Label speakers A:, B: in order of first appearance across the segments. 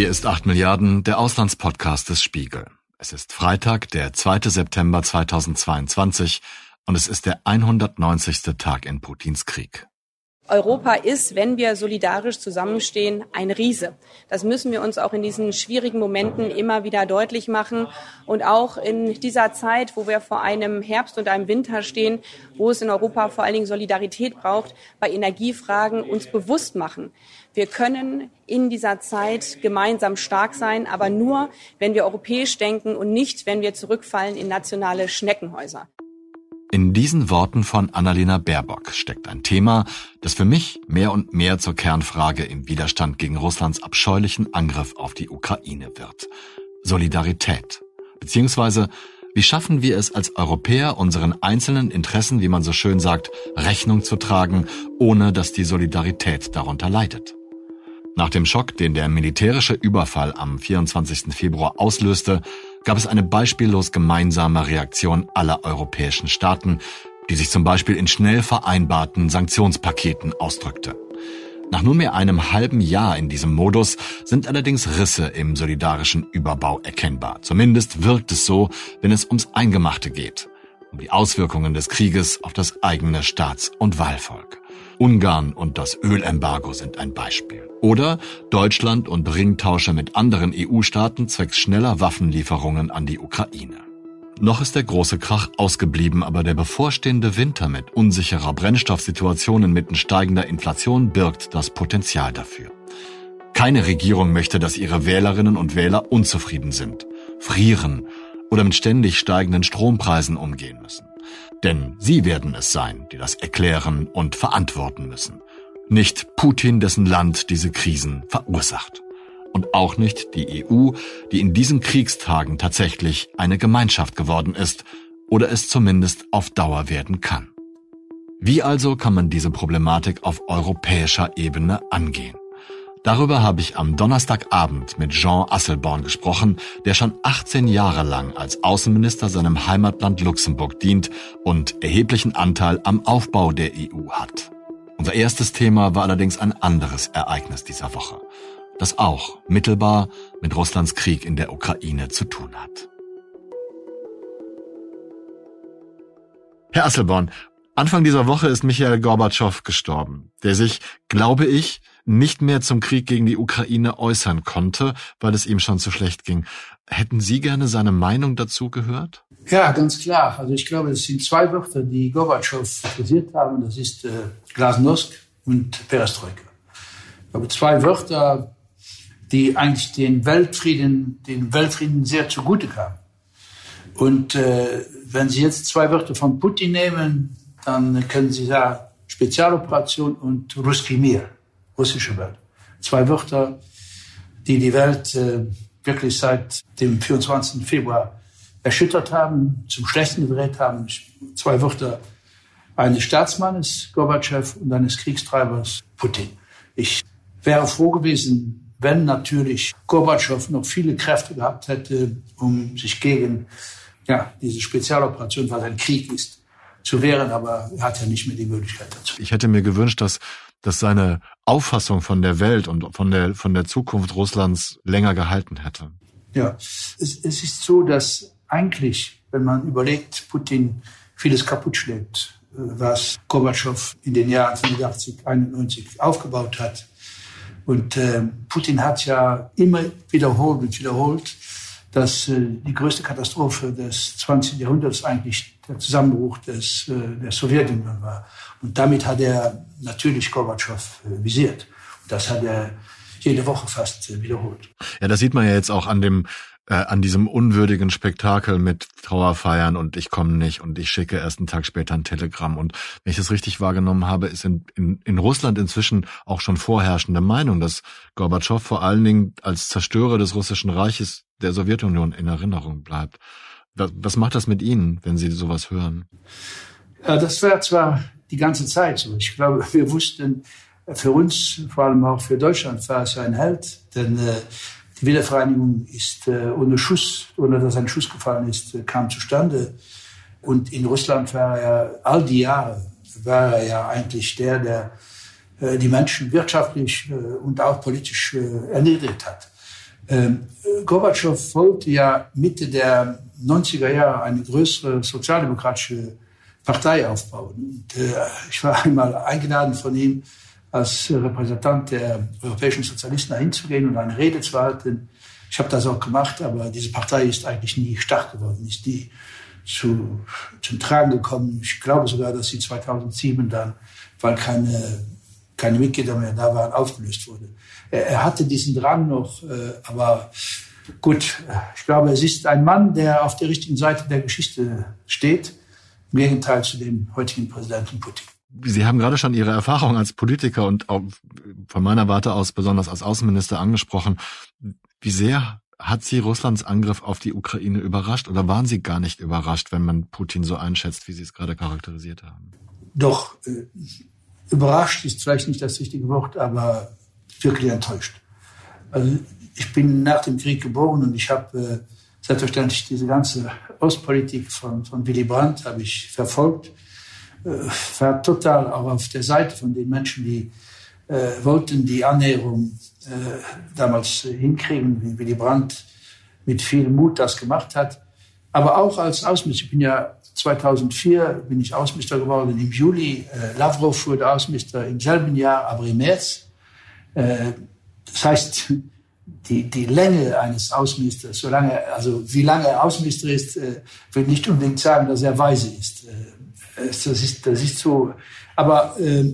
A: Hier ist 8 Milliarden, der Auslandspodcast des Spiegel. Es ist Freitag, der 2. September 2022 und es ist der 190. Tag in Putins Krieg.
B: Europa ist, wenn wir solidarisch zusammenstehen, ein Riese. Das müssen wir uns auch in diesen schwierigen Momenten immer wieder deutlich machen. Und auch in dieser Zeit, wo wir vor einem Herbst und einem Winter stehen, wo es in Europa vor allen Dingen Solidarität braucht, bei Energiefragen uns bewusst machen. Wir können in dieser Zeit gemeinsam stark sein, aber nur, wenn wir europäisch denken und nicht, wenn wir zurückfallen in nationale Schneckenhäuser.
A: In diesen Worten von Annalena Baerbock steckt ein Thema, das für mich mehr und mehr zur Kernfrage im Widerstand gegen Russlands abscheulichen Angriff auf die Ukraine wird. Solidarität. Beziehungsweise, wie schaffen wir es als Europäer, unseren einzelnen Interessen, wie man so schön sagt, Rechnung zu tragen, ohne dass die Solidarität darunter leidet? Nach dem Schock, den der militärische Überfall am 24. Februar auslöste, gab es eine beispiellos gemeinsame Reaktion aller europäischen Staaten, die sich zum Beispiel in schnell vereinbarten Sanktionspaketen ausdrückte. Nach nunmehr einem halben Jahr in diesem Modus sind allerdings Risse im solidarischen Überbau erkennbar. Zumindest wirkt es so, wenn es ums Eingemachte geht, um die Auswirkungen des Krieges auf das eigene Staats- und Wahlvolk. Ungarn und das Ölembargo sind ein Beispiel. Oder Deutschland und Ringtausche mit anderen EU-Staaten zwecks schneller Waffenlieferungen an die Ukraine. Noch ist der große Krach ausgeblieben, aber der bevorstehende Winter mit unsicherer Brennstoffsituation inmitten steigender Inflation birgt das Potenzial dafür. Keine Regierung möchte, dass ihre Wählerinnen und Wähler unzufrieden sind, frieren oder mit ständig steigenden Strompreisen umgehen müssen. Denn sie werden es sein, die das erklären und verantworten müssen. Nicht Putin, dessen Land diese Krisen verursacht. Und auch nicht die EU, die in diesen Kriegstagen tatsächlich eine Gemeinschaft geworden ist oder es zumindest auf Dauer werden kann. Wie also kann man diese Problematik auf europäischer Ebene angehen? Darüber habe ich am Donnerstagabend mit Jean Asselborn gesprochen, der schon 18 Jahre lang als Außenminister seinem Heimatland Luxemburg dient und erheblichen Anteil am Aufbau der EU hat. Unser erstes Thema war allerdings ein anderes Ereignis dieser Woche, das auch mittelbar mit Russlands Krieg in der Ukraine zu tun hat. Herr Asselborn, Anfang dieser Woche ist Michael Gorbatschow gestorben, der sich, glaube ich, nicht mehr zum Krieg gegen die Ukraine äußern konnte, weil es ihm schon zu schlecht ging. Hätten Sie gerne seine Meinung dazu gehört?
C: Ja, ganz klar. Also ich glaube, es sind zwei Wörter, die Gorbatschow kritisiert haben. Das ist äh, Glasnost und Perestroika. Aber zwei Wörter, die eigentlich den Weltfrieden, den Weltfrieden sehr zugute kamen. Und äh, wenn Sie jetzt zwei Wörter von Putin nehmen, dann können Sie sagen Spezialoperation und Ruski Mir russische Welt. Zwei Wörter, die die Welt äh, wirklich seit dem 24. Februar erschüttert haben, zum Schlechten gedreht haben. Zwei Wörter eines Staatsmannes, Gorbatschow, und eines Kriegstreibers, Putin. Ich wäre froh gewesen, wenn natürlich Gorbatschow noch viele Kräfte gehabt hätte, um sich gegen ja, diese Spezialoperation, was ein Krieg ist, zu wehren, aber er hat ja nicht mehr die Möglichkeit dazu.
A: Ich hätte mir gewünscht, dass dass seine Auffassung von der Welt und von der, von der Zukunft Russlands länger gehalten hätte.
C: Ja, es, es ist so, dass eigentlich, wenn man überlegt, Putin vieles kaputt schlägt, äh, was Gorbatschow in den Jahren 85, 91 aufgebaut hat. Und äh, Putin hat ja immer wiederholt und wiederholt, dass äh, die größte Katastrophe des 20. Jahrhunderts eigentlich der Zusammenbruch des, äh, der Sowjetunion war. Und damit hat er natürlich Gorbatschow äh, visiert. Und das hat er jede Woche fast äh, wiederholt.
A: Ja, das sieht man ja jetzt auch an dem äh, an diesem unwürdigen Spektakel mit Trauerfeiern und ich komme nicht und ich schicke erst einen Tag später ein Telegramm. Und wenn ich das richtig wahrgenommen habe, ist in, in, in Russland inzwischen auch schon vorherrschende Meinung, dass Gorbatschow vor allen Dingen als Zerstörer des russischen Reiches der Sowjetunion in Erinnerung bleibt. Was, was macht das mit Ihnen, wenn Sie sowas hören?
C: Ja, das war zwar die ganze Zeit so. Ich glaube, wir wussten, für uns, vor allem auch für Deutschland, war es ein Held, denn äh, die Wiedervereinigung ist äh, ohne Schuss, ohne dass ein Schuss gefallen ist, äh, kam zustande. Und in Russland war er all die Jahre, war er ja eigentlich der, der äh, die Menschen wirtschaftlich und auch politisch erniedrigt hat. Ähm, Gorbatschow wollte ja Mitte der 90er Jahre eine größere sozialdemokratische Partei aufbauen. Und, ich war einmal eingeladen von ihm als Repräsentant der europäischen Sozialisten hinzugehen und eine Rede zu halten. Ich habe das auch gemacht, aber diese Partei ist eigentlich nie stark geworden, ist die zu, zum Tragen gekommen. Ich glaube sogar, dass sie 2007 dann, weil keine, keine Mitglieder mehr da waren, aufgelöst wurde. Er, er hatte diesen Drang noch, äh, aber gut, ich glaube, es ist ein Mann, der auf der richtigen Seite der Geschichte steht, im Gegenteil zu dem heutigen Präsidenten Putin.
A: Sie haben gerade schon Ihre Erfahrung als Politiker und auch von meiner Warte aus besonders als Außenminister angesprochen. Wie sehr hat Sie Russlands Angriff auf die Ukraine überrascht oder waren Sie gar nicht überrascht, wenn man Putin so einschätzt, wie Sie es gerade charakterisiert haben?
C: Doch, äh, überrascht ist vielleicht nicht das richtige Wort, aber wirklich enttäuscht. Also ich bin nach dem Krieg geboren und ich habe äh, selbstverständlich diese ganze Ostpolitik von, von Willy Brandt habe ich verfolgt. Äh, war total auch auf der Seite von den Menschen, die äh, wollten die Annäherung äh, damals hinkriegen, wie Willy Brandt mit viel Mut das gemacht hat. Aber auch als Außenminister, ich bin ja 2004 bin ich Außenminister geworden im Juli. Äh, Lavrov wurde Außenminister im selben Jahr, aber im März. Äh, das heißt, die, die Länge eines Außenministers, solange, also wie lange er Außenminister ist, äh, will nicht unbedingt sagen, dass er weise ist. Das, ist das ist so. Aber äh,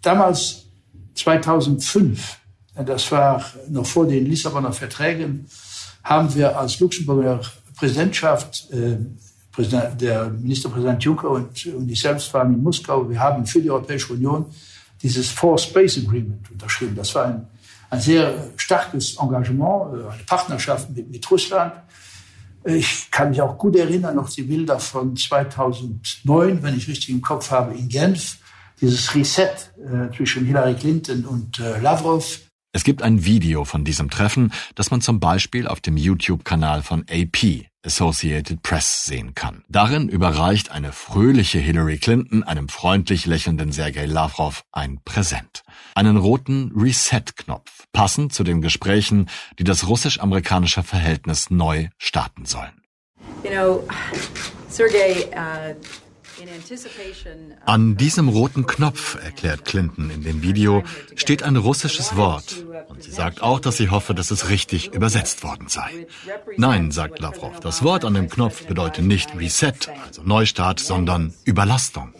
C: damals, 2005, das war noch vor den Lissabonner Verträgen, haben wir als Luxemburger Präsidentschaft, äh, Präsident, der Ministerpräsident Juncker und, und ich selbst waren in Moskau, wir haben für die Europäische Union dieses Four Space Agreement unterschrieben. Das war ein, ein sehr starkes Engagement, äh, eine Partnerschaft mit, mit Russland. Ich kann mich auch gut erinnern, noch die Bilder von 2009, wenn ich richtig im Kopf habe, in Genf. Dieses Reset äh, zwischen Hillary Clinton und äh, Lavrov.
A: Es gibt ein Video von diesem Treffen, das man zum Beispiel auf dem YouTube-Kanal von AP, Associated Press, sehen kann. Darin überreicht eine fröhliche Hillary Clinton einem freundlich lächelnden Sergei Lavrov ein Präsent. Einen roten Reset-Knopf, passend zu den Gesprächen, die das russisch-amerikanische Verhältnis neu starten sollen. You know, Sergei, uh an diesem roten Knopf, erklärt Clinton in dem Video, steht ein russisches Wort. Und sie sagt auch, dass sie hoffe, dass es richtig übersetzt worden sei. Nein, sagt Lavrov, das Wort an dem Knopf bedeutet nicht Reset, also Neustart, sondern Überlastung.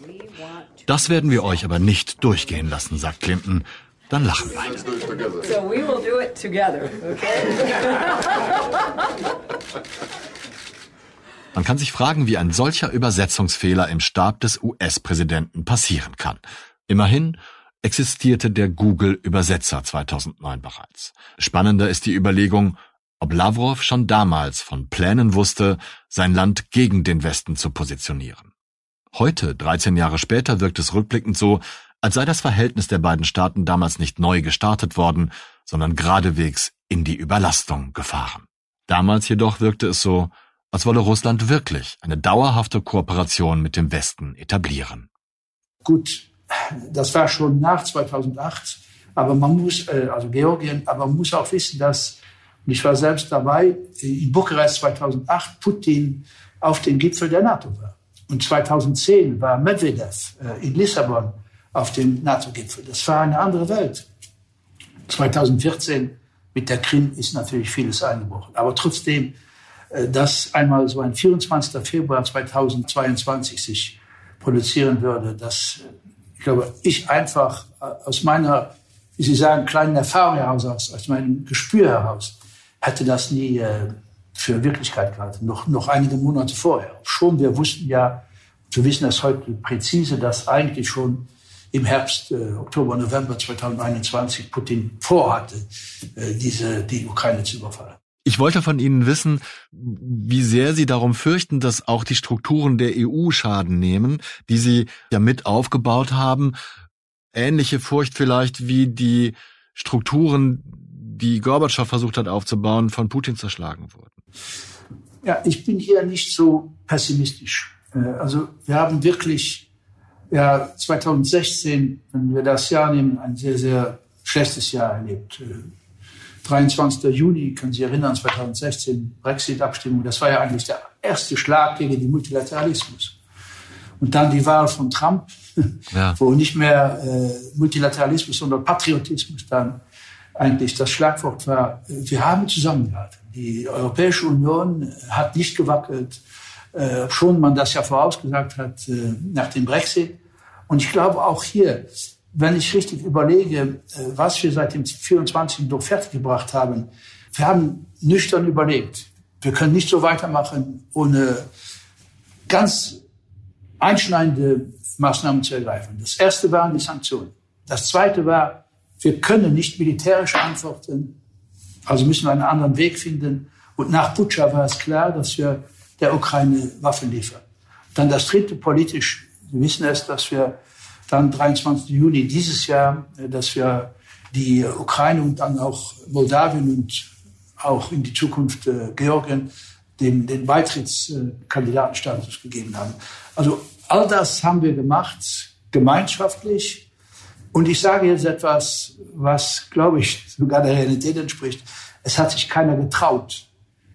A: Das werden wir euch aber nicht durchgehen lassen, sagt Clinton. Dann lachen beide. So we will do it together, okay? Man kann sich fragen, wie ein solcher Übersetzungsfehler im Stab des US-Präsidenten passieren kann. Immerhin existierte der Google-Übersetzer 2009 bereits. Spannender ist die Überlegung, ob Lavrov schon damals von Plänen wusste, sein Land gegen den Westen zu positionieren. Heute, 13 Jahre später, wirkt es rückblickend so, als sei das Verhältnis der beiden Staaten damals nicht neu gestartet worden, sondern geradewegs in die Überlastung gefahren. Damals jedoch wirkte es so, als wolle Russland wirklich eine dauerhafte Kooperation mit dem Westen etablieren.
C: Gut, das war schon nach 2008, aber man muss, äh, also Georgien, aber man muss auch wissen, dass, und ich war selbst dabei, in Bukarest 2008 Putin auf dem Gipfel der NATO war. Und 2010 war Medvedev äh, in Lissabon auf dem NATO-Gipfel. Das war eine andere Welt. 2014 mit der Krim ist natürlich vieles eingebrochen. Aber trotzdem äh, dass einmal so ein 24. Februar 2022 sich produzieren würde, dass, äh, ich glaube, ich einfach äh, aus meiner, wie Sie sagen, kleinen Erfahrung heraus, aus, meinem Gespür heraus, hätte das nie äh, für Wirklichkeit gehalten, noch, noch einige Monate vorher. Schon, wir wussten ja, wir wissen das heute präzise, dass eigentlich schon im Herbst, äh, Oktober, November 2021 Putin vorhatte, äh, diese, die Ukraine zu überfallen.
A: Ich wollte von Ihnen wissen, wie sehr Sie darum fürchten, dass auch die Strukturen der EU Schaden nehmen, die Sie ja mit aufgebaut haben. Ähnliche Furcht vielleicht wie die Strukturen, die Gorbatschow versucht hat aufzubauen, von Putin zerschlagen wurden.
C: Ja, ich bin hier nicht so pessimistisch. Äh, also wir haben wirklich ja 2016, wenn wir das Jahr nehmen, ein sehr, sehr schlechtes Jahr erlebt. Äh, 23. Juni, können Sie erinnern, 2016, Brexit-Abstimmung, das war ja eigentlich der erste Schlag gegen den Multilateralismus. Und dann die Wahl von Trump, ja. wo nicht mehr äh, Multilateralismus, sondern Patriotismus dann eigentlich das Schlagwort war. Wir haben zusammengehalten. Die Europäische Union hat nicht gewackelt, äh, schon man das ja vorausgesagt hat äh, nach dem Brexit. Und ich glaube auch hier, wenn ich richtig überlege, äh, was wir seit dem 24. doch fertiggebracht haben, wir haben nüchtern überlegt. Wir können nicht so weitermachen, ohne ganz einschneidende Maßnahmen zu ergreifen. Das erste waren die Sanktionen. Das zweite war, wir können nicht militärisch antworten, also müssen wir einen anderen Weg finden. Und nach Butscha war es klar, dass wir der Ukraine Waffen liefern. Dann das dritte politisch, wir wissen es, dass wir dann 23. Juni dieses Jahr, dass wir die Ukraine und dann auch Moldawien und auch in die Zukunft äh, Georgien den, den Beitrittskandidatenstatus gegeben haben. Also All das haben wir gemacht, gemeinschaftlich. Und ich sage jetzt etwas, was, glaube ich, sogar der Realität entspricht. Es hat sich keiner getraut,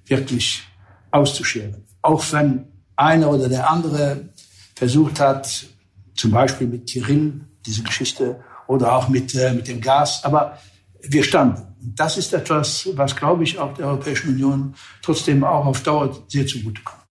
C: wirklich auszuscheren. Auch wenn einer oder der andere versucht hat, zum Beispiel mit Kirill, diese Geschichte, oder auch mit, äh, mit dem Gas. Aber wir standen. Und das ist etwas, was, glaube ich, auch der Europäischen Union trotzdem auch auf Dauer sehr zugutekommt.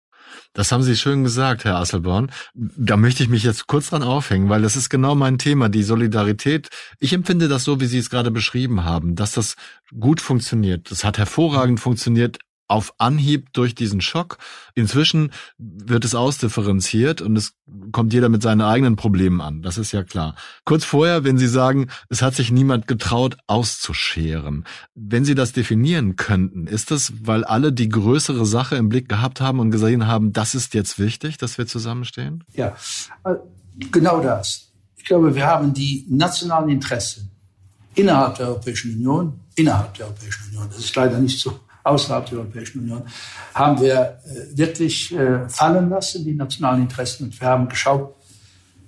A: Das haben Sie schön gesagt, Herr Asselborn. Da möchte ich mich jetzt kurz dran aufhängen, weil das ist genau mein Thema, die Solidarität. Ich empfinde das so, wie Sie es gerade beschrieben haben, dass das gut funktioniert. Das hat hervorragend funktioniert auf Anhieb durch diesen Schock. Inzwischen wird es ausdifferenziert und es kommt jeder mit seinen eigenen Problemen an. Das ist ja klar. Kurz vorher, wenn Sie sagen, es hat sich niemand getraut, auszuscheren. Wenn Sie das definieren könnten, ist das, weil alle die größere Sache im Blick gehabt haben und gesehen haben, das ist jetzt wichtig, dass wir zusammenstehen?
C: Ja, äh, genau das. Ich glaube, wir haben die nationalen Interessen innerhalb der Europäischen Union, innerhalb der Europäischen Union, das ist leider nicht so außerhalb der Europäischen Union, haben wir äh, wirklich äh, fallen lassen, die nationalen Interessen. Und wir haben geschaut,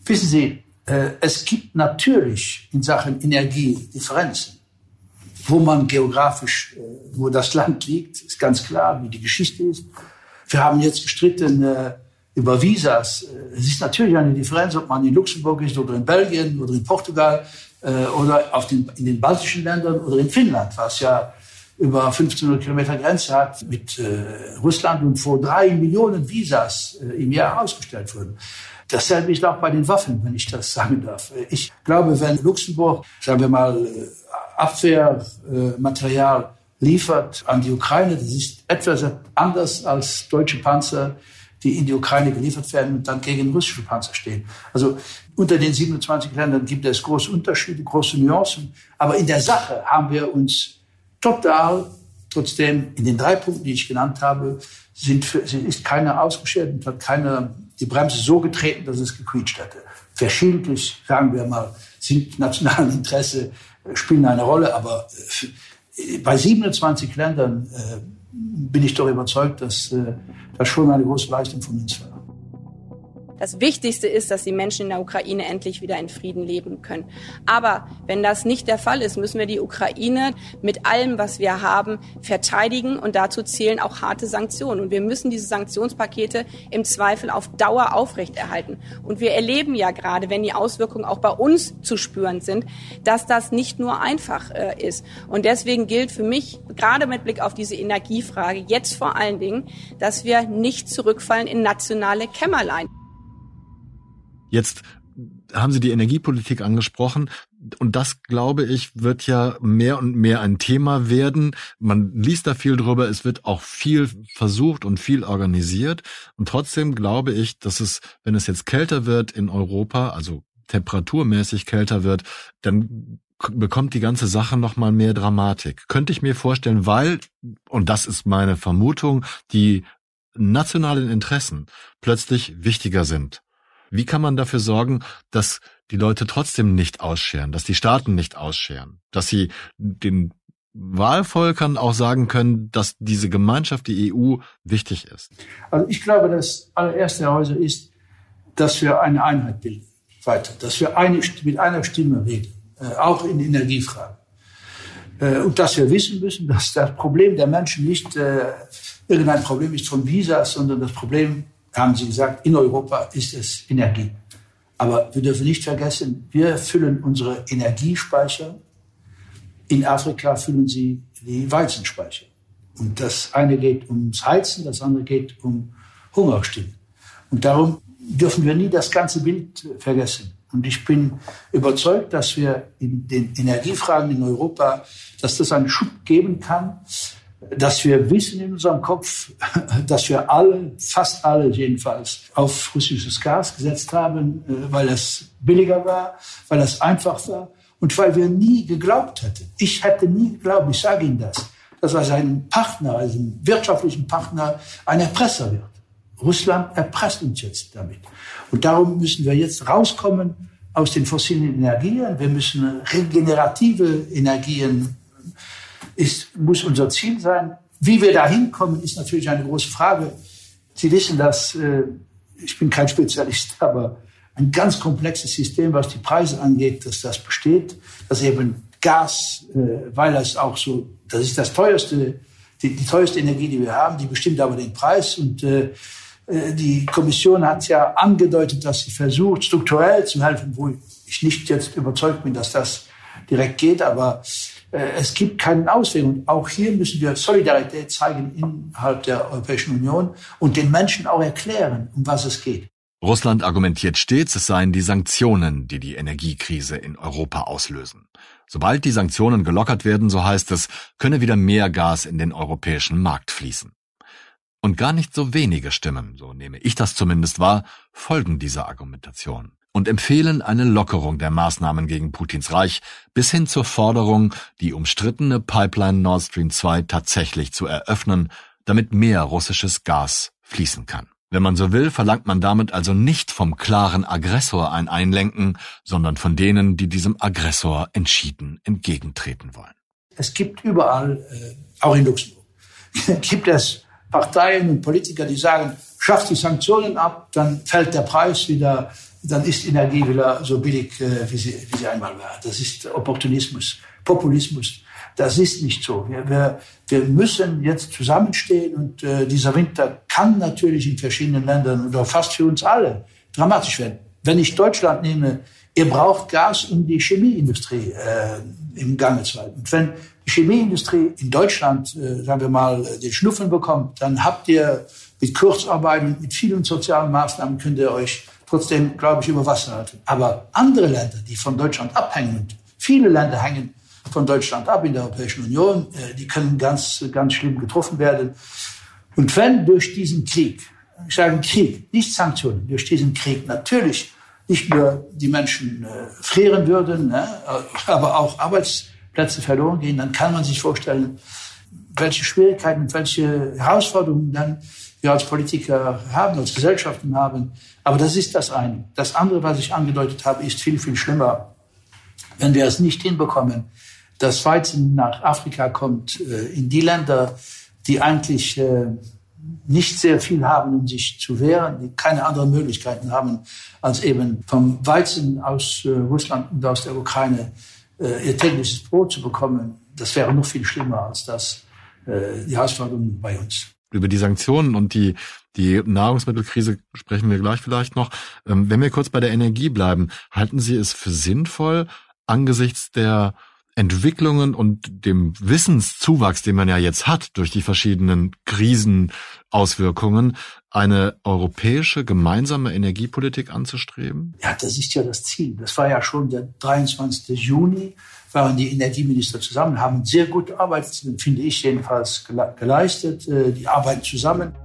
C: wissen Sie, äh, es gibt natürlich in Sachen Energie Differenzen. Wo man geografisch, wo das Land liegt, ist ganz klar, wie die Geschichte ist. Wir haben jetzt gestritten über Visas. Es ist natürlich eine Differenz, ob man in Luxemburg ist oder in Belgien oder in Portugal oder auf den, in den baltischen Ländern oder in Finnland, was ja über 1500 Kilometer Grenze hat mit äh, Russland und vor drei Millionen Visas äh, im Jahr ausgestellt wurden. Dasselbe ist auch bei den Waffen, wenn ich das sagen darf. Ich glaube, wenn Luxemburg, sagen wir mal, äh, Abwehrmaterial äh, liefert an die Ukraine, das ist etwas anders als deutsche Panzer, die in die Ukraine geliefert werden und dann gegen russische Panzer stehen. Also unter den 27 Ländern gibt es große Unterschiede, große Nuancen. Aber in der Sache haben wir uns total. Trotzdem, in den drei Punkten, die ich genannt habe, sind ist keiner ausgeschert und hat keiner die Bremse so getreten, dass es gequietscht hätte. Verschiedentlich, sagen wir mal, sind nationale Interesse, äh, spielen eine Rolle, aber äh, bei 27 Ländern äh, bin ich doch überzeugt, dass äh, das schon eine große Leistung von uns war.
B: Das Wichtigste ist, dass die Menschen in der Ukraine endlich wieder in Frieden leben können. Aber wenn das nicht der Fall ist, müssen wir die Ukraine mit allem, was wir haben, verteidigen und dazu zählen auch harte Sanktionen. Und wir müssen diese Sanktionspakete im Zweifel auf Dauer aufrechterhalten. Und wir erleben ja gerade, wenn die Auswirkungen auch bei uns zu spüren sind, dass das nicht nur einfach äh, ist. Und deswegen gilt für mich, gerade mit Blick auf diese Energiefrage, jetzt vor allen Dingen, dass wir nicht zurückfallen in nationale Kämmerlein.
A: Jetzt haben Sie die Energiepolitik angesprochen. Und das, glaube ich, wird ja mehr und mehr ein Thema werden. Man liest da viel drüber. Es wird auch viel versucht und viel organisiert. Und trotzdem glaube ich, dass es, wenn es jetzt kälter wird in Europa, also temperaturmäßig kälter wird, dann bekommt die ganze Sache nochmal mehr Dramatik. Könnte ich mir vorstellen, weil, und das ist meine Vermutung, die nationalen Interessen plötzlich wichtiger sind wie kann man dafür sorgen, dass die Leute trotzdem nicht ausscheren, dass die Staaten nicht ausscheren, dass sie den Wahlvolkern auch sagen können, dass diese Gemeinschaft, die EU, wichtig ist?
C: Also ich glaube, das allererste Hause ist, dass wir eine Einheit bilden, weiter, dass wir eine, mit einer Stimme reden, äh, auch in Energiefragen. Äh, und dass wir wissen müssen, dass das Problem der Menschen nicht äh, irgendein Problem ist von Visas, sondern das Problem, haben Sie gesagt, in Europa ist es Energie. Aber wir dürfen nicht vergessen, wir füllen unsere Energiespeicher. In Afrika füllen sie die Weizenspeicher. Und das eine geht ums Heizen, das andere geht um Hungerstillen. Und darum dürfen wir nie das ganze Bild vergessen. Und ich bin überzeugt, dass wir in den Energiefragen in Europa, dass das einen Schub geben kann, dass wir wissen in unserem Kopf, dass wir alle, fast alle jedenfalls, auf russisches Gas gesetzt haben, äh, weil es billiger war, weil es einfach war und weil wir nie geglaubt hätten. Ich hätte nie geglaubt, ich sage Ihnen das, dass als ein Partner, als ein wirtschaftlichen Partner, ein Erpresser wird. Russland erpresst uns jetzt damit. Und darum müssen wir jetzt rauskommen aus den fossilen Energien. Wir müssen regenerative Energien, ist, muss unser Ziel sein. Wie wir da hinkommen, ist natürlich eine große Frage. Sie wissen, dass, äh, ich bin kein Spezialist, aber ein ganz komplexes System, was die Preise angeht, dass das besteht, dass eben Gas, äh, weil es auch so, das ist das teuerste, die, die teuerste Energie, die wir haben, die bestimmt aber den Preis und äh, äh, die Kommission hat ja angedeutet, dass sie versucht, strukturell zu helfen, wo ich nicht jetzt überzeugt bin, dass das direkt geht, aber es gibt keinen Ausweg. Und auch hier müssen wir Solidarität zeigen innerhalb der Europäischen Union und den Menschen auch erklären, um was es geht.
A: Russland argumentiert stets, es seien die Sanktionen, die die Energiekrise in Europa auslösen. Sobald die Sanktionen gelockert werden, so heißt es, könne wieder mehr Gas in den europäischen Markt fließen. Und gar nicht so wenige Stimmen, so nehme ich das zumindest wahr, folgen dieser Argumentation und empfehlen eine Lockerung der Maßnahmen gegen Putins Reich bis hin zur Forderung, die umstrittene Pipeline Nord Stream 2 tatsächlich zu eröffnen, damit mehr russisches Gas fließen kann. Wenn man so will, verlangt man damit also nicht vom klaren Aggressor ein Einlenken, sondern von denen, die diesem Aggressor entschieden entgegentreten wollen.
C: Es gibt überall, äh, auch in Luxemburg, gibt es Parteien und Politiker, die sagen, schafft die Sanktionen ab, dann fällt der Preis wieder, dann ist Energie wieder so billig, äh, wie, sie, wie sie einmal war. Das ist Opportunismus, Populismus. Das ist nicht so. Wir, wir, wir müssen jetzt zusammenstehen und äh, dieser Winter kann natürlich in verschiedenen Ländern oder fast für uns alle dramatisch werden. Wenn ich Deutschland nehme, ihr braucht Gas, um die Chemieindustrie äh, im Gange zu halten. Und wenn die Chemieindustrie in Deutschland, äh, sagen wir mal, den Schnuffen bekommt, dann habt ihr mit Kurzarbeit und mit vielen sozialen Maßnahmen könnt ihr euch trotzdem, glaube ich, über Wasser halten. Aber andere Länder, die von Deutschland abhängen, und viele Länder hängen von Deutschland ab in der Europäischen Union. Äh, die können ganz, ganz schlimm getroffen werden. Und wenn durch diesen Krieg, ich sage Krieg, nicht Sanktionen, durch diesen Krieg natürlich nicht nur die Menschen äh, frieren würden, ne, aber auch Arbeitsplätze verloren gehen, dann kann man sich vorstellen, welche Schwierigkeiten welche Herausforderungen dann wir als Politiker haben, als Gesellschaften haben. Aber das ist das eine. Das andere, was ich angedeutet habe, ist viel, viel schlimmer. Wenn wir es nicht hinbekommen, dass Weizen nach Afrika kommt, äh, in die Länder, die eigentlich äh, nicht sehr viel haben, um sich zu wehren, die keine anderen Möglichkeiten haben, als eben vom Weizen aus äh, Russland und aus der Ukraine ihr tägliches Brot zu bekommen. Das wäre noch viel schlimmer als das, die Herausforderung bei uns.
A: Über die Sanktionen und die, die Nahrungsmittelkrise sprechen wir gleich vielleicht noch. Ähm, wenn wir kurz bei der Energie bleiben, halten Sie es für sinnvoll, angesichts der Entwicklungen und dem Wissenszuwachs, den man ja jetzt hat durch die verschiedenen Krisenauswirkungen, eine europäische gemeinsame Energiepolitik anzustreben?
C: Ja, das ist ja das Ziel. Das war ja schon der 23. Juni, waren die Energieminister zusammen, haben sehr gute Arbeit, finde ich jedenfalls, geleistet. Äh, die arbeiten zusammen.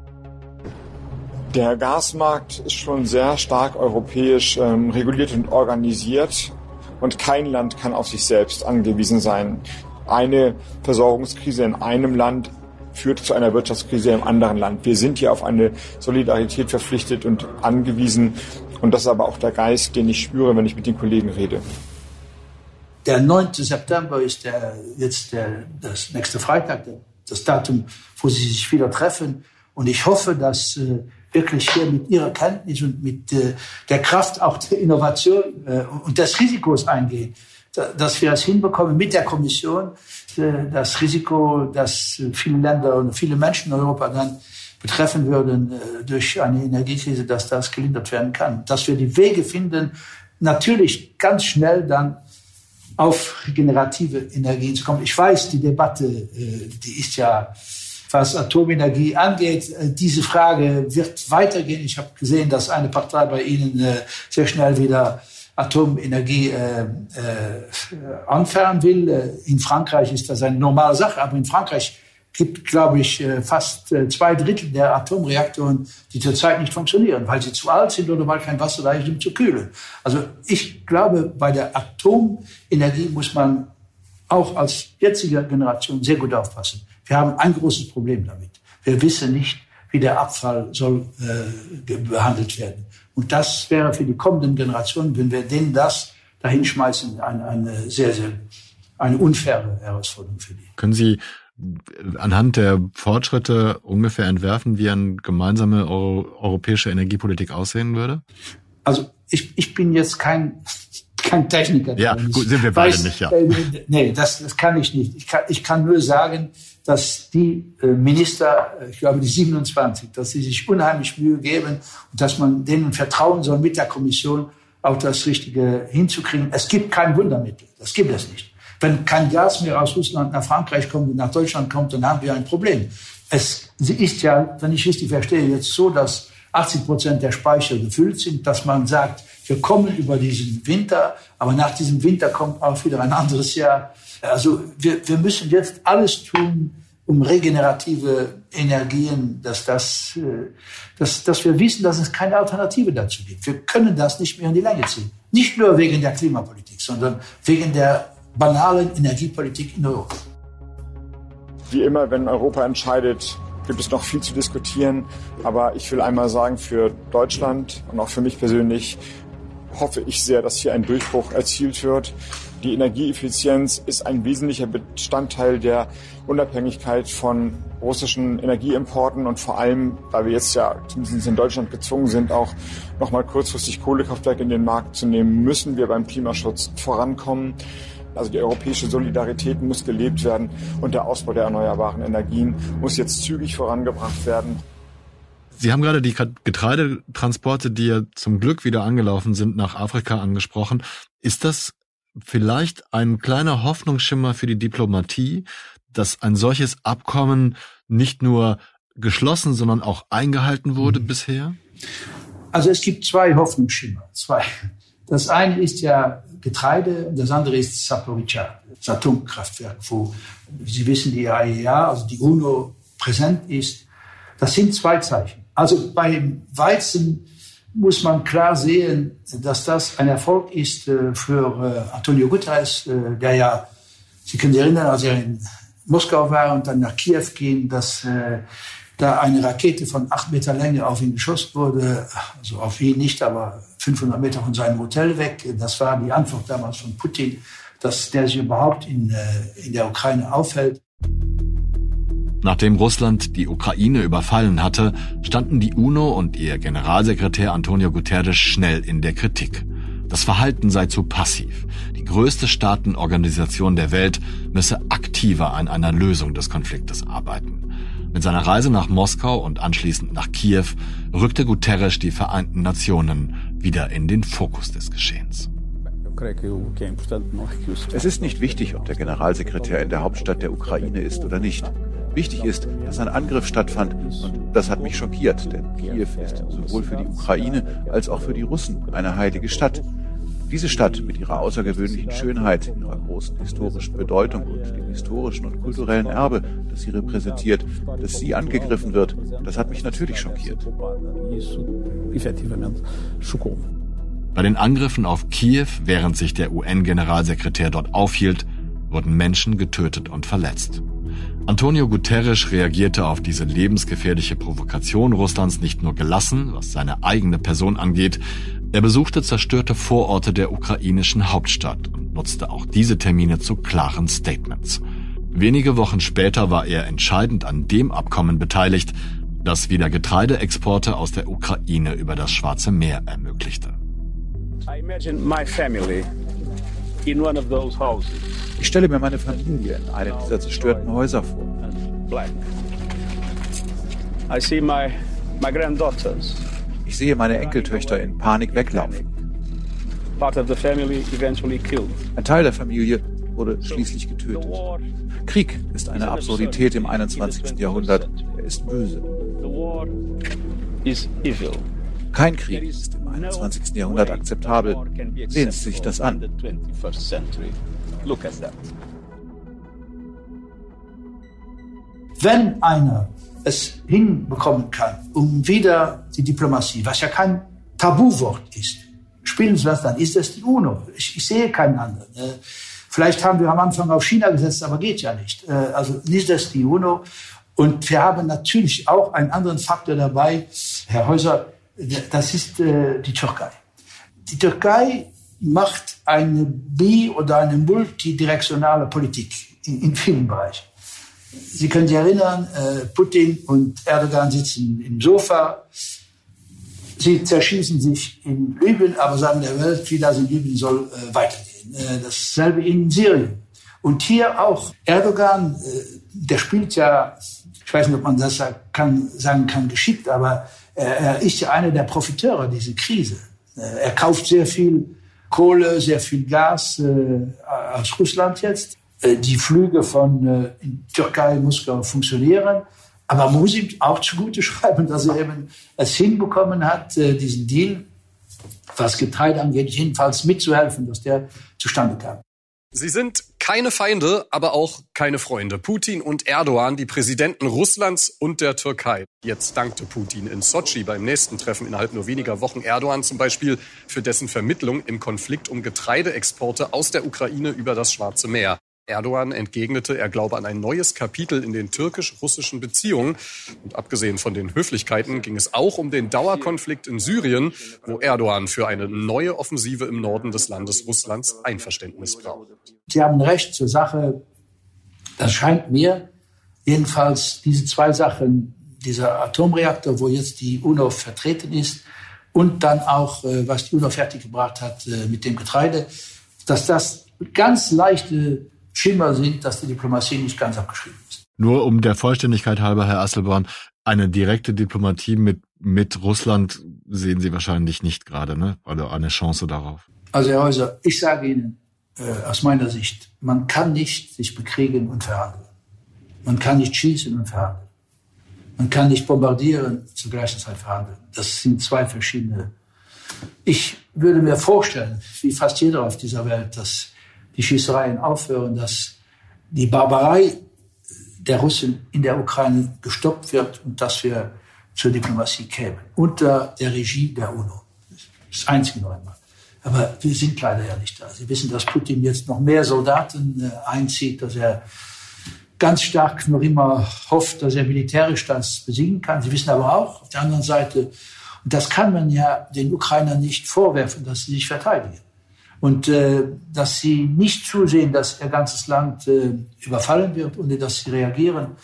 D: Der Gasmarkt ist schon sehr stark europäisch ähm, reguliert und organisiert und kein Land kann auf sich selbst angewiesen sein. Eine Versorgungskrise in einem Land führt zu einer Wirtschaftskrise im anderen Land. Wir sind hier auf eine Solidarität verpflichtet und angewiesen. Und das ist aber auch der Geist, den ich spüre, wenn ich mit den Kollegen rede.
C: Der 9. September ist der, jetzt der, das nächste Freitag, das Datum, wo sie sich wieder treffen. Und ich hoffe, dass äh, wirklich hier mit ihrer Kenntnis und mit äh, der Kraft auch der Innovation äh, und des Risikos eingehen, dass wir es hinbekommen mit der Kommission, äh, das Risiko, dass viele Länder und viele Menschen in Europa dann betreffen würden durch eine Energiekrise, dass das gelindert werden kann. Dass wir die Wege finden, natürlich ganz schnell dann auf regenerative Energien zu kommen. Ich weiß, die Debatte, die ist ja, was Atomenergie angeht, diese Frage wird weitergehen. Ich habe gesehen, dass eine Partei bei Ihnen sehr schnell wieder Atomenergie äh, äh, anfahren will. Äh, in Frankreich ist das eine normale Sache, aber in Frankreich gibt, glaube ich, äh, fast äh, zwei Drittel der Atomreaktoren, die zurzeit nicht funktionieren, weil sie zu alt sind oder weil kein Wasser da ist, um zu kühlen. Also ich glaube, bei der Atomenergie muss man auch als jetzige Generation sehr gut aufpassen. Wir haben ein großes Problem damit. Wir wissen nicht, wie der Abfall soll äh, behandelt werden. Und das wäre für die kommenden Generationen, wenn wir denen das dahinschmeißen, eine, eine sehr, sehr, eine unfaire Herausforderung für die.
A: Können Sie anhand der Fortschritte ungefähr entwerfen, wie eine gemeinsame Euro europäische Energiepolitik aussehen würde?
C: Also ich, ich bin jetzt kein, kein Techniker.
A: Ja, gut, sind wir beide nicht, ja.
C: Äh, nee, das, das kann ich nicht. Ich kann, ich kann nur sagen, dass die äh, Minister, äh, ich glaube die 27, dass sie sich unheimlich Mühe geben und dass man denen vertrauen soll, mit der Kommission auch das Richtige hinzukriegen. Es gibt kein Wundermittel. Das gibt es nicht. Wenn kein Gas mehr aus Russland nach Frankreich kommt und nach Deutschland kommt, dann haben wir ein Problem. Es ist ja, wenn ich richtig verstehe, jetzt so, dass 80 Prozent der Speicher gefüllt sind, dass man sagt, wir kommen über diesen Winter, aber nach diesem Winter kommt auch wieder ein anderes Jahr also wir, wir müssen jetzt alles tun, um regenerative Energien, dass, das, äh, dass, dass wir wissen, dass es keine Alternative dazu gibt. Wir können das nicht mehr in die Länge ziehen. Nicht nur wegen der Klimapolitik, sondern wegen der banalen Energiepolitik in Europa.
D: Wie immer, wenn Europa entscheidet, gibt es noch viel zu diskutieren. Aber ich will einmal sagen, für Deutschland und auch für mich persönlich hoffe ich sehr, dass hier ein Durchbruch erzielt wird. Die Energieeffizienz ist ein wesentlicher Bestandteil der Unabhängigkeit von russischen Energieimporten und vor allem, da wir jetzt ja zumindest in Deutschland gezwungen sind, auch nochmal kurzfristig Kohlekraftwerke in den Markt zu nehmen, müssen wir beim Klimaschutz vorankommen. Also die europäische Solidarität muss gelebt werden und der Ausbau der erneuerbaren Energien muss jetzt zügig vorangebracht werden.
A: Sie haben gerade die Getreidetransporte, die ja zum Glück wieder angelaufen sind, nach Afrika angesprochen. Ist das vielleicht ein kleiner Hoffnungsschimmer für die Diplomatie, dass ein solches Abkommen nicht nur geschlossen, sondern auch eingehalten wurde mhm. bisher?
C: Also es gibt zwei Hoffnungsschimmer. Zwei. Das eine ist ja Getreide und das andere ist Saporica, das Atomkraftwerk, wo Sie wissen, die IAEA, also die UNO, präsent ist. Das sind zwei Zeichen. Also beim Weizen muss man klar sehen, dass das ein Erfolg ist äh, für äh, Antonio Guterres, äh, der ja, Sie können sich erinnern, als er in Moskau war und dann nach Kiew ging, dass da eine Rakete von acht Meter Länge auf ihn geschossen wurde, also auf ihn nicht, aber 500 Meter von seinem Hotel weg. Das war die Antwort damals von Putin, dass der sich überhaupt in, in der Ukraine aufhält.
A: Nachdem Russland die Ukraine überfallen hatte, standen die UNO und ihr Generalsekretär Antonio Guterres schnell in der Kritik. Das Verhalten sei zu passiv. Die größte Staatenorganisation der Welt müsse aktiver an einer Lösung des Konfliktes arbeiten. Mit seiner Reise nach Moskau und anschließend nach Kiew rückte Guterres die Vereinten Nationen wieder in den Fokus des Geschehens.
E: Es ist nicht wichtig, ob der Generalsekretär in der Hauptstadt der Ukraine ist oder nicht. Wichtig ist, dass ein Angriff stattfand und das hat mich schockiert, denn Kiew ist sowohl für die Ukraine als auch für die Russen eine heilige Stadt. Diese Stadt mit ihrer außergewöhnlichen Schönheit, ihrer großen historischen Bedeutung und dem historischen und kulturellen Erbe, das sie repräsentiert, dass sie angegriffen wird, das hat mich natürlich schockiert.
A: Bei den Angriffen auf Kiew, während sich der UN-Generalsekretär dort aufhielt, wurden Menschen getötet und verletzt. Antonio Guterres reagierte auf diese lebensgefährliche Provokation Russlands nicht nur gelassen, was seine eigene Person angeht, er besuchte zerstörte Vororte der ukrainischen Hauptstadt und nutzte auch diese Termine zu klaren Statements. Wenige Wochen später war er entscheidend an dem Abkommen beteiligt, das wieder Getreideexporte aus der Ukraine über das Schwarze Meer ermöglichte. I imagine my family
E: Ich stelle mir meine Familie in einem dieser zerstörten Häuser vor. Black. I see my, my granddaughters. Ich sehe meine Enkeltöchter in Panik weglaufen. Part of the family eventually killed. Ein Teil der Familie wurde schließlich getötet. Krieg ist eine Absurdität im 21. Jahrhundert. Er ist böse. Kein Krieg ist im 21. Jahrhundert akzeptabel. Sehen Sie sich das an.
C: Wenn einer es hinbekommen kann, um wieder die Diplomatie, was ja kein Tabuwort ist, spielen zu lassen, dann ist es die UNO. Ich, ich sehe keinen anderen. Äh, vielleicht haben wir am Anfang auf China gesetzt, aber geht ja nicht. Äh, also nicht das die UNO. Und wir haben natürlich auch einen anderen Faktor dabei, Herr Häuser, das ist äh, die Türkei. Die Türkei macht eine bi- oder eine multidirektionale Politik in, in vielen Bereichen. Sie können sich erinnern, äh, Putin und Erdogan sitzen im Sofa. Sie zerschießen sich in Libyen, aber sagen der Welt, wie das in Libyen soll äh, weitergehen. Dasselbe in Syrien. Und hier auch Erdogan, der spielt ja, ich weiß nicht, ob man das sagen kann, geschickt, aber er, ist ja einer der Profiteure dieser Krise. Er kauft sehr viel Kohle, sehr viel Gas äh, aus Russland jetzt. Äh, die Flüge von äh, Türkei, Moskau funktionieren. Aber man muss ihm auch zugute schreiben, dass er eben es hinbekommen hat, diesen Deal, was Getreide angeht, jedenfalls mitzuhelfen, dass der zustande kam.
F: Sie sind keine Feinde, aber auch keine Freunde. Putin und Erdogan, die Präsidenten Russlands und der Türkei. Jetzt dankte Putin in Sochi beim nächsten Treffen innerhalb nur weniger Wochen Erdogan zum Beispiel für dessen Vermittlung im Konflikt um Getreideexporte aus der Ukraine über das Schwarze Meer. Erdogan entgegnete, er glaube an ein neues Kapitel in den türkisch-russischen Beziehungen. Und abgesehen von den Höflichkeiten ging es auch um den Dauerkonflikt in Syrien, wo Erdogan für eine neue Offensive im Norden des Landes Russlands Einverständnis braucht.
C: Sie haben recht zur Sache. Das scheint mir jedenfalls diese zwei Sachen, dieser Atomreaktor, wo jetzt die UNO vertreten ist, und dann auch, äh, was die UNO fertiggebracht hat äh, mit dem Getreide, dass das ganz leichte Schimmer sind, dass die Diplomatie nicht ganz abgeschrieben ist.
A: Nur um der Vollständigkeit halber, Herr Asselborn, eine direkte Diplomatie mit, mit Russland sehen Sie wahrscheinlich nicht gerade, ne? Oder eine Chance darauf.
C: Also Herr Häuser, ich sage Ihnen äh, aus meiner Sicht, man kann nicht sich bekriegen und verhandeln. Man kann nicht schießen und verhandeln. Man kann nicht bombardieren und zur gleichen Zeit verhandeln. Das sind zwei verschiedene. Ich würde mir vorstellen, wie fast jeder auf dieser Welt, dass die Schießereien aufhören, dass die Barbarei der Russen in der Ukraine gestoppt wird und dass wir zur Diplomatie kämen, unter der Regie der UNO. Das einzige noch einmal. Aber wir sind leider ja nicht da. Sie wissen, dass Putin jetzt noch mehr Soldaten äh, einzieht, dass er ganz stark noch immer hofft, dass er militärisch das besiegen kann. Sie wissen aber auch auf der anderen Seite, und das kann man ja den Ukrainern nicht vorwerfen, dass sie sich verteidigen und äh, dass sie nicht zusehen, dass ihr ganzes Land äh, überfallen wird, ohne dass sie reagieren.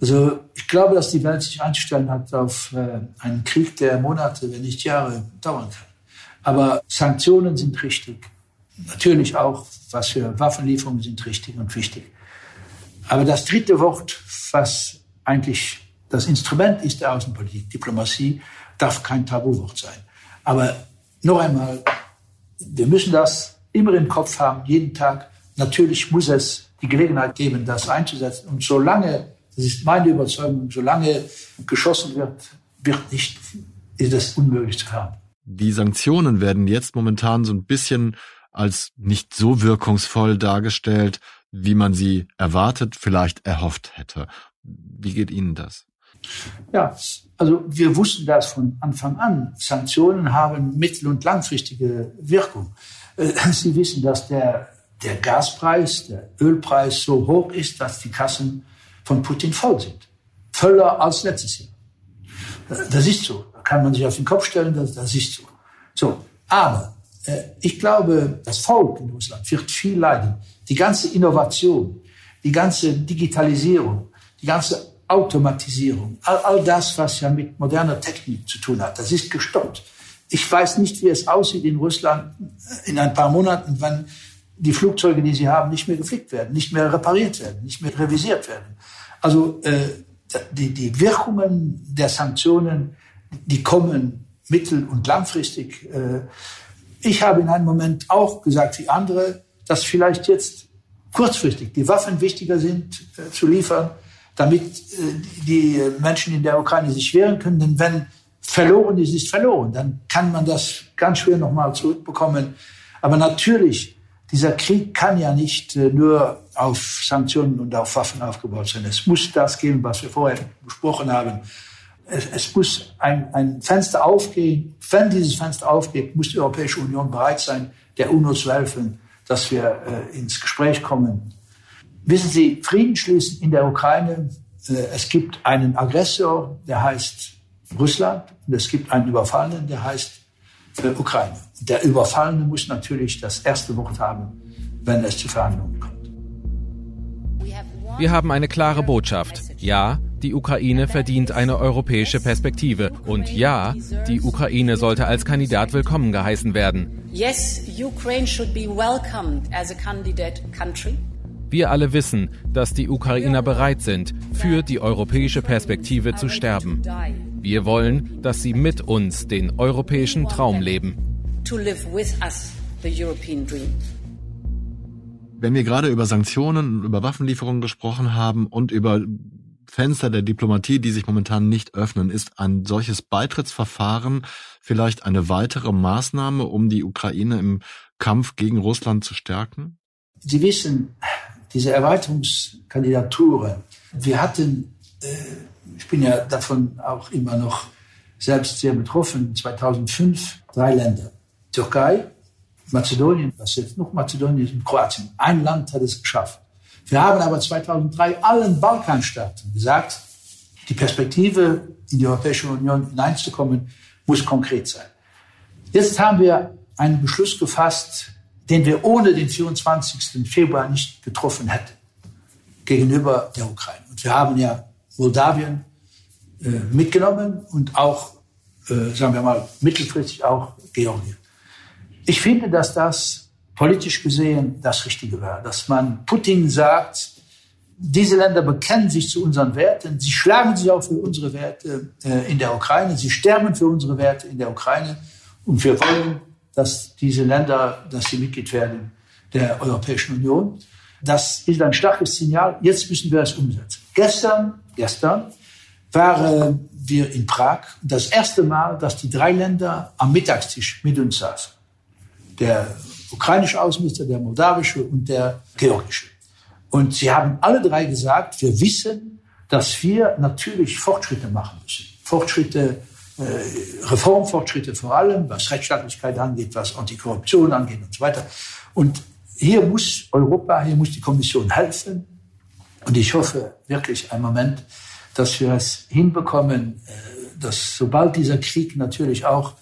C: Also ich glaube, dass die Welt sich einstellen hat auf äh, einen Krieg, der Monate, wenn nicht Jahre dauern kann. Aber Sanktionen sind richtig. Natürlich auch, was für Waffenlieferungen sind richtig und wichtig. Aber das dritte Wort, was eigentlich das Instrument ist der Außenpolitik, Diplomatie, darf kein Tabuwort sein. Aber noch einmal, wir müssen das immer im Kopf haben, jeden Tag. Natürlich muss es die Gelegenheit geben, das einzusetzen. Und solange, das ist meine Überzeugung, solange geschossen wird, wird nicht, ist es unmöglich zu haben.
A: Die Sanktionen werden jetzt momentan so ein bisschen als nicht so wirkungsvoll dargestellt, wie man sie erwartet, vielleicht erhofft hätte. Wie geht Ihnen das?
C: Ja, also wir wussten das von Anfang an. Sanktionen haben mittel- und langfristige Wirkung. Äh, Sie wissen, dass der, der Gaspreis, der Ölpreis so hoch ist, dass die Kassen von Putin voll sind. Voller als letztes Jahr. Das ist so. Da kann man sich auf den Kopf stellen, das, das ist so. So, aber äh, ich glaube, das Volk in Russland wird viel leiden. Die ganze Innovation, die ganze Digitalisierung, die ganze Automatisierung, all, all das, was ja mit moderner Technik zu tun hat, das ist gestoppt. Ich weiß nicht, wie es aussieht in Russland in ein paar Monaten, wenn die Flugzeuge, die sie haben, nicht mehr geflickt werden, nicht mehr repariert werden, nicht mehr revisiert werden. Also äh, die, die Wirkungen der Sanktionen, die kommen mittel- und langfristig. Äh, ich habe in einem Moment auch gesagt, wie andere, dass vielleicht jetzt kurzfristig die Waffen wichtiger sind äh, zu liefern, damit äh, die Menschen in der Ukraine sich wehren können. Denn wenn verloren ist, ist verloren. Dann kann man das ganz schwer nochmal zurückbekommen. Aber natürlich, dieser Krieg kann ja nicht äh, nur auf Sanktionen und auf Waffen aufgebaut sein. Es muss das geben, was wir vorher besprochen haben. Es, es muss ein, ein Fenster aufgehen. Wenn dieses Fenster aufgeht, muss die Europäische Union bereit sein, der UNO zu helfen, dass wir äh, ins Gespräch kommen. Wissen Sie, Frieden schließen in der Ukraine. Äh, es gibt einen Aggressor, der heißt Russland und es gibt einen Überfallenen, der heißt äh, Ukraine. Der Überfallene muss natürlich das erste Wort haben, wenn es zu Verhandlungen kommt.
G: Wir haben eine klare Botschaft. Ja, die Ukraine verdient eine europäische Perspektive. Und ja, die Ukraine sollte als Kandidat willkommen geheißen werden. Yes, Ukraine should be welcomed as a candidate country. Wir alle wissen, dass die Ukrainer bereit sind, für die europäische Perspektive zu sterben. Wir wollen, dass sie mit uns den europäischen Traum leben.
A: Wenn wir gerade über Sanktionen, über Waffenlieferungen gesprochen haben und über Fenster der Diplomatie, die sich momentan nicht öffnen, ist ein solches Beitrittsverfahren vielleicht eine weitere Maßnahme, um die Ukraine im Kampf gegen Russland zu stärken?
C: Sie wissen, diese Erweiterungskandidaturen, wir hatten, äh, ich bin ja davon auch immer noch selbst sehr betroffen, 2005 drei Länder. Türkei, Mazedonien, was jetzt noch Mazedonien ist und Kroatien. Ein Land hat es geschafft. Wir haben aber 2003 allen Balkanstaaten gesagt, die Perspektive in die Europäische Union hineinzukommen, muss konkret sein. Jetzt haben wir einen Beschluss gefasst, den wir ohne den 24. Februar nicht getroffen hätten gegenüber der Ukraine. Und wir haben ja Moldawien äh, mitgenommen und auch, äh, sagen wir mal, mittelfristig auch Georgien. Ich finde, dass das politisch gesehen das Richtige war, dass man Putin sagt, diese Länder bekennen sich zu unseren Werten, sie schlagen sich auch für unsere Werte äh, in der Ukraine, sie sterben für unsere Werte in der Ukraine und wir wollen dass diese Länder, dass sie Mitglied werden der Europäischen Union. Das ist ein starkes Signal. Jetzt müssen wir es umsetzen. Gestern, gestern waren wir in Prag. Das erste Mal, dass die drei Länder am Mittagstisch mit uns saßen. Der ukrainische Außenminister, der moldawische und der georgische. Und sie haben alle drei gesagt, wir wissen, dass wir natürlich Fortschritte machen müssen. Fortschritte Reformfortschritte vor allem, was Rechtsstaatlichkeit angeht, was Antikorruption angeht und so weiter. Und hier muss Europa, hier muss die Kommission helfen. Und ich hoffe wirklich einen Moment, dass wir es hinbekommen, äh, dass sobald dieser Krieg natürlich auch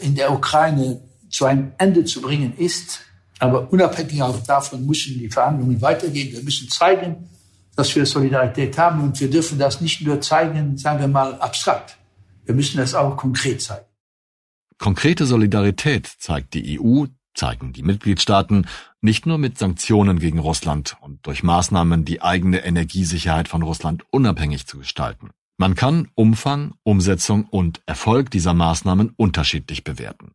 C: in der Ukraine zu einem Ende zu bringen ist, aber unabhängig auch davon müssen die Verhandlungen weitergehen. Wir müssen zeigen, dass wir Solidarität haben und wir dürfen das nicht nur zeigen, sagen wir mal, abstrakt. Wir müssen das auch konkret zeigen.
A: Konkrete Solidarität zeigt die EU, zeigen die Mitgliedstaaten nicht nur mit Sanktionen gegen Russland und durch Maßnahmen, die eigene Energiesicherheit von Russland unabhängig zu gestalten. Man kann Umfang, Umsetzung und Erfolg dieser Maßnahmen unterschiedlich bewerten.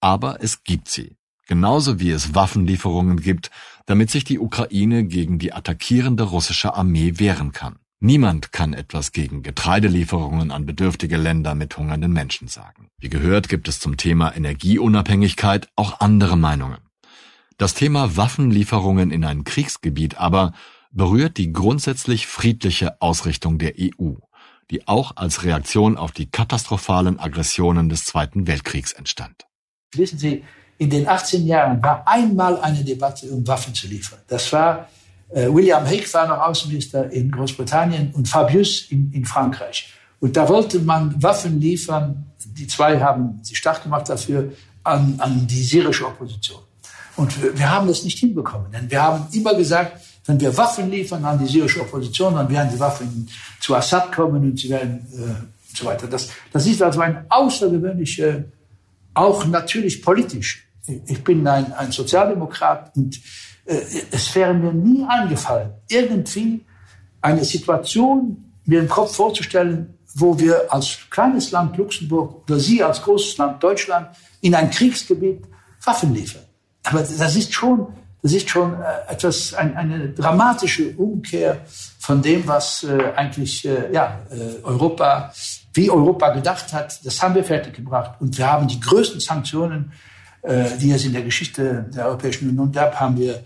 A: Aber es gibt sie. Genauso wie es Waffenlieferungen gibt, damit sich die Ukraine gegen die attackierende russische Armee wehren kann. Niemand kann etwas gegen Getreidelieferungen an bedürftige Länder mit hungernden Menschen sagen. Wie gehört, gibt es zum Thema Energieunabhängigkeit auch andere Meinungen. Das Thema Waffenlieferungen in ein Kriegsgebiet aber berührt die grundsätzlich friedliche Ausrichtung der EU, die auch als Reaktion auf die katastrophalen Aggressionen des Zweiten Weltkriegs entstand.
C: Wissen Sie, in den 18 Jahren war einmal eine Debatte, um Waffen zu liefern. Das war William Hague war noch Außenminister in Großbritannien und Fabius in, in Frankreich. Und da wollte man Waffen liefern, die zwei haben sich stark gemacht dafür, an, an die syrische Opposition. Und wir, haben das nicht hinbekommen, denn wir haben immer gesagt, wenn wir Waffen liefern an die syrische Opposition, dann werden die Waffen zu Assad kommen und sie werden äh, und so weiter. Das, das ist also ein außergewöhnliche, auch natürlich politisch. Ich bin ein, ein Sozialdemokrat und äh, es wäre mir nie eingefallen, irgendwie eine Situation mir im Kopf vorzustellen, wo wir als kleines Land Luxemburg oder Sie als großes Land Deutschland in ein Kriegsgebiet Waffen liefern. Aber das ist schon, das ist schon äh, etwas, ein, eine dramatische Umkehr von dem, was äh, eigentlich äh, ja, äh, Europa, wie Europa gedacht hat. Das haben wir fertiggebracht. Und wir haben die größten Sanktionen, äh, die es in der Geschichte der Europäischen Union gab, haben wir.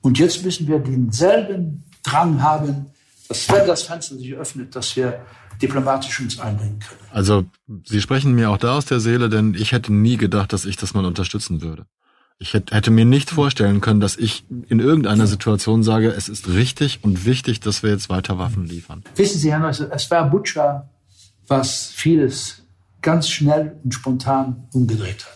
C: Und jetzt müssen wir denselben Drang haben, dass wenn das Fenster sich öffnet, dass wir diplomatisch uns einbringen können.
A: Also Sie sprechen mir auch da aus der Seele, denn ich hätte nie gedacht, dass ich das mal unterstützen würde. Ich hätte mir nicht vorstellen können, dass ich in irgendeiner Situation sage, es ist richtig und wichtig, dass wir jetzt weiter Waffen liefern.
C: Wissen Sie, Herr Neuss, es war Butcher, was vieles ganz schnell und spontan umgedreht hat.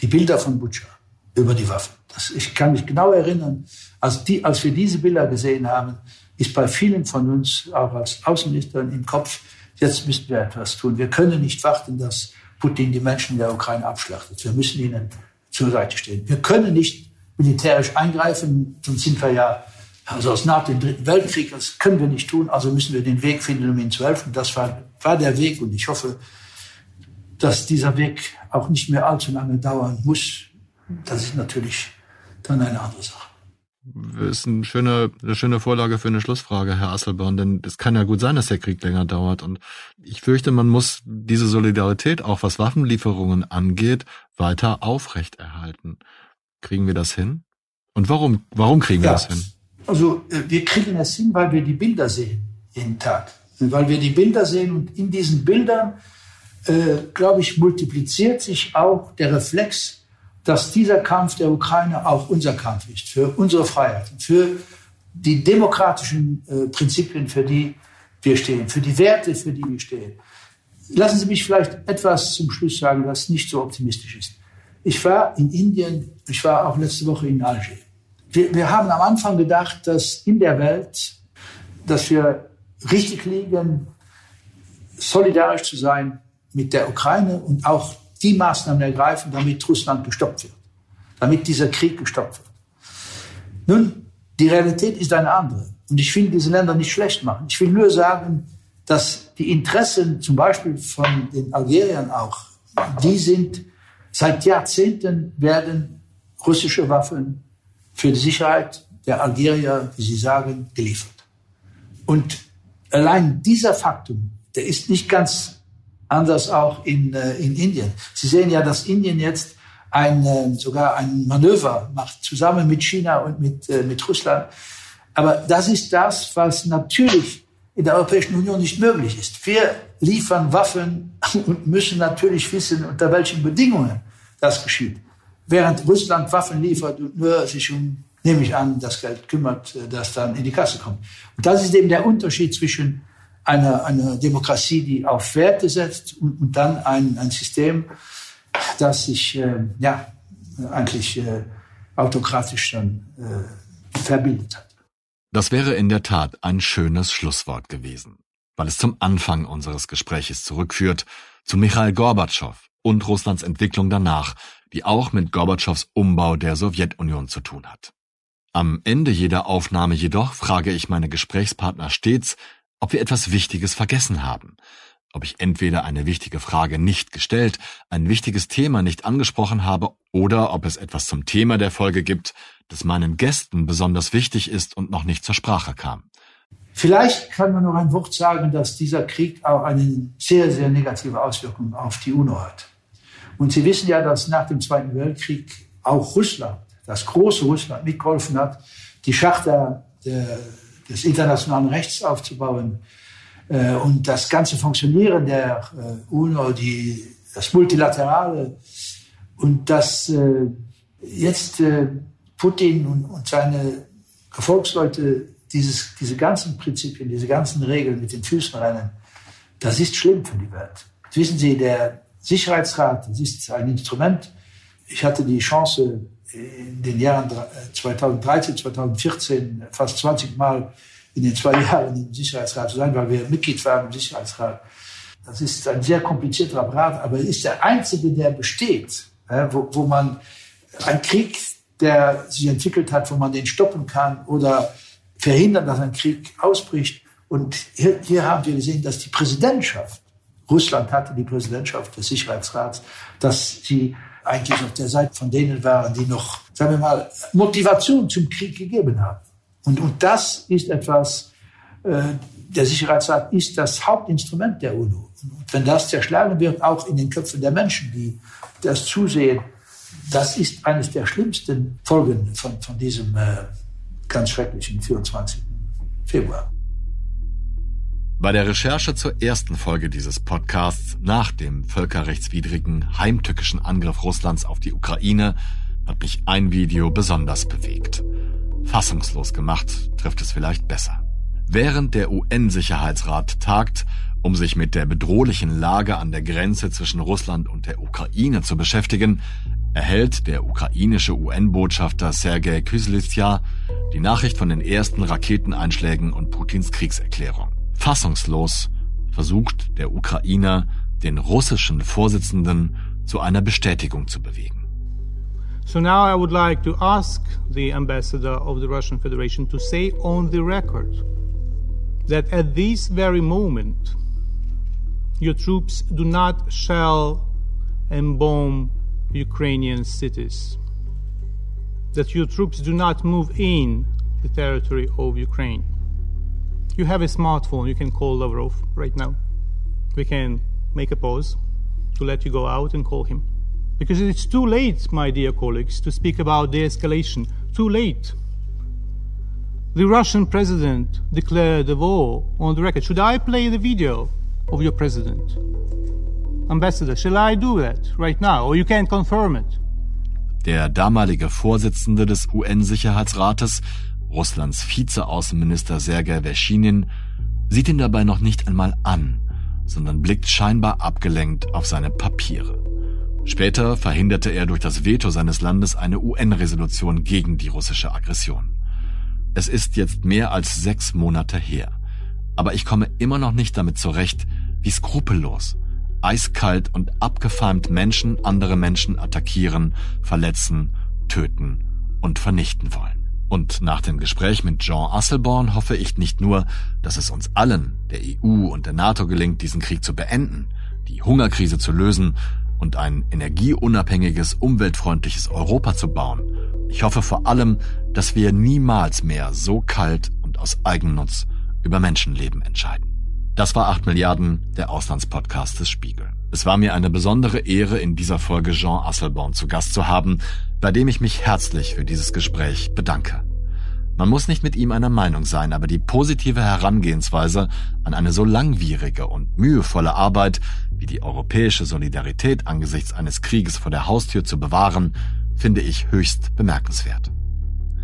C: Die Bilder von Butcher über die Waffen. Das, ich kann mich genau erinnern, als, die, als wir diese Bilder gesehen haben, ist bei vielen von uns, auch als Außenministern, im Kopf, jetzt müssen wir etwas tun. Wir können nicht warten, dass Putin die Menschen in der Ukraine abschlachtet. Wir müssen ihnen zur Seite stehen. Wir können nicht militärisch eingreifen, sonst sind wir ja, also aus nach dem Dritten Weltkrieg, das können wir nicht tun, also müssen wir den Weg finden, um ihnen zu helfen. Das war, war der Weg und ich hoffe, dass dieser Weg auch nicht mehr allzu lange dauern muss. Das ist natürlich dann eine andere Sache
A: ist eine schöne, eine schöne Vorlage für eine Schlussfrage, Herr Asselborn, denn es kann ja gut sein, dass der Krieg länger dauert. Und ich fürchte, man muss diese Solidarität, auch was Waffenlieferungen angeht, weiter aufrechterhalten. Kriegen wir das hin? Und warum, warum kriegen wir ja, das hin?
C: Also, äh, wir kriegen es hin, weil wir die Bilder sehen, jeden Tag. Weil wir die Bilder sehen und in diesen Bildern, äh, glaube ich, multipliziert sich auch der Reflex dass dieser Kampf der Ukraine auch unser Kampf ist, für unsere Freiheit, für die demokratischen äh, Prinzipien, für die wir stehen, für die Werte, für die wir stehen. Lassen Sie mich vielleicht etwas zum Schluss sagen, was nicht so optimistisch ist. Ich war in Indien, ich war auch letzte Woche in Alger. Wir, wir haben am Anfang gedacht, dass in der Welt, dass wir richtig liegen, solidarisch zu sein mit der Ukraine und auch die Maßnahmen ergreifen, damit Russland gestoppt wird, damit dieser Krieg gestoppt wird. Nun, die Realität ist eine andere. Und ich will diese Länder nicht schlecht machen. Ich will nur sagen, dass die Interessen zum Beispiel von den Algeriern auch, die sind seit Jahrzehnten werden russische Waffen für die Sicherheit der Algerier, wie Sie sagen, geliefert. Und allein dieser Faktum, der ist nicht ganz anders auch in, äh, in Indien. Sie sehen ja, dass Indien jetzt ein, äh, sogar ein Manöver macht, zusammen mit China und mit, äh, mit Russland. Aber das ist das, was natürlich in der Europäischen Union nicht möglich ist. Wir liefern Waffen und müssen natürlich wissen, unter welchen Bedingungen das geschieht. Während Russland Waffen liefert und nur sich um, nehme ich an, das Geld kümmert, das dann in die Kasse kommt. Und das ist eben der Unterschied zwischen eine, eine Demokratie, die auf Werte setzt und, und dann ein, ein System, das sich äh, ja, eigentlich äh, autokratisch dann äh, verbildet hat.
A: Das wäre in der Tat ein schönes Schlusswort gewesen, weil es zum Anfang unseres Gespräches zurückführt, zu Michail Gorbatschow und Russlands Entwicklung danach, die auch mit Gorbatschows Umbau der Sowjetunion zu tun hat. Am Ende jeder Aufnahme jedoch frage ich meine Gesprächspartner stets, ob wir etwas Wichtiges vergessen haben, ob ich entweder eine wichtige Frage nicht gestellt, ein wichtiges Thema nicht angesprochen habe oder ob es etwas zum Thema der Folge gibt, das meinen Gästen besonders wichtig ist und noch nicht zur Sprache kam.
C: Vielleicht kann man noch ein Wort sagen, dass dieser Krieg auch eine sehr, sehr negative Auswirkung auf die UNO hat. Und Sie wissen ja, dass nach dem Zweiten Weltkrieg auch Russland, das große Russland, mitgeholfen hat, die Charta der des internationalen Rechts aufzubauen äh, und das ganze Funktionieren der äh, UNO, die, das Multilaterale und dass äh, jetzt äh, Putin und, und seine Gefolgsleute dieses, diese ganzen Prinzipien, diese ganzen Regeln mit den Füßen rennen, das ist schlimm für die Welt. Wissen Sie, der Sicherheitsrat, das ist ein Instrument. Ich hatte die Chance, in den Jahren 2013, 2014 fast 20 Mal in den zwei Jahren im Sicherheitsrat zu sein, weil wir Mitglied waren im Sicherheitsrat. Das ist ein sehr komplizierter Apparat, aber er ist der einzige, der besteht, wo, wo man ein Krieg, der sich entwickelt hat, wo man den stoppen kann oder verhindern, dass ein Krieg ausbricht. Und hier, hier haben wir gesehen, dass die Präsidentschaft, Russland hatte die Präsidentschaft des Sicherheitsrats, dass sie eigentlich auf der Seite von denen waren, die noch, sagen wir mal, Motivation zum Krieg gegeben haben. Und, und das ist etwas, äh, der Sicherheitsrat ist das Hauptinstrument der UNO. Und wenn das zerschlagen wird, auch in den Köpfen der Menschen, die das zusehen, das ist eines der schlimmsten Folgen von, von diesem äh, ganz schrecklichen 24. Februar.
A: Bei der Recherche zur ersten Folge dieses Podcasts nach dem völkerrechtswidrigen, heimtückischen Angriff Russlands auf die Ukraine hat mich ein Video besonders bewegt. Fassungslos gemacht trifft es vielleicht besser. Während der UN-Sicherheitsrat tagt, um sich mit der bedrohlichen Lage an der Grenze zwischen Russland und der Ukraine zu beschäftigen, erhält der ukrainische UN-Botschafter Sergei Kyslitsa die Nachricht von den ersten Raketeneinschlägen und Putins Kriegserklärung. Fassungslos versucht der Ukrainer, den russischen Vorsitzenden zu einer Bestätigung zu bewegen.
H: So now I would like to ask the ambassador of the Russian Federation to say on the record that at this very moment your troops do not shell and bomb Ukrainian cities, that your troops do not move in the territory of Ukraine. You have a smartphone, you can call Lavrov right now. We can make a pause to let you go out and call him. Because it's too late, my dear colleagues, to speak about de escalation. Too late. The Russian president declared a war on the record. Should I play the video of your president? Ambassador, shall I do that right now, or you can confirm it?
A: Der damalige Vorsitzende des UN-Sicherheitsrates, Russlands Vizeaußenminister Sergei Verschinin, sieht ihn dabei noch nicht einmal an, sondern blickt scheinbar abgelenkt auf seine Papiere. Später verhinderte er durch das Veto seines Landes eine UN-Resolution gegen die russische Aggression. Es ist jetzt mehr als sechs Monate her, aber ich komme immer noch nicht damit zurecht, wie skrupellos eiskalt und abgefeimt Menschen andere Menschen attackieren, verletzen, töten und vernichten wollen. Und nach dem Gespräch mit Jean Asselborn hoffe ich nicht nur, dass es uns allen, der EU und der NATO gelingt, diesen Krieg zu beenden, die Hungerkrise zu lösen und ein energieunabhängiges, umweltfreundliches Europa zu bauen. Ich hoffe vor allem, dass wir niemals mehr so kalt und aus Eigennutz über Menschenleben entscheiden. Das war 8 Milliarden, der Auslandspodcast des Spiegel. Es war mir eine besondere Ehre, in dieser Folge Jean Asselborn zu Gast zu haben, bei dem ich mich herzlich für dieses Gespräch bedanke. Man muss nicht mit ihm einer Meinung sein, aber die positive Herangehensweise an eine so langwierige und mühevolle Arbeit wie die europäische Solidarität angesichts eines Krieges vor der Haustür zu bewahren, finde ich höchst bemerkenswert.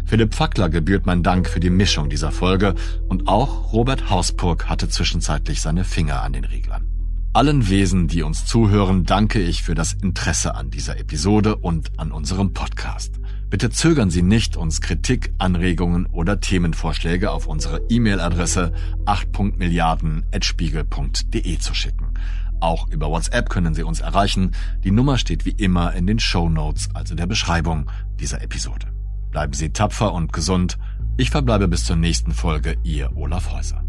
A: Philipp Fackler gebührt mein Dank für die Mischung dieser Folge und auch Robert Hausburg hatte zwischenzeitlich seine Finger an den Reglern. Allen Wesen, die uns zuhören, danke ich für das Interesse an dieser Episode und an unserem Podcast. Bitte zögern Sie nicht, uns Kritik, Anregungen oder Themenvorschläge auf unsere E-Mail-Adresse 8.milliarden.spiegel.de zu schicken. Auch über WhatsApp können Sie uns erreichen. Die Nummer steht wie immer in den Show Notes, also der Beschreibung dieser Episode. Bleiben Sie tapfer und gesund. Ich verbleibe bis zur nächsten Folge, Ihr Olaf Häuser.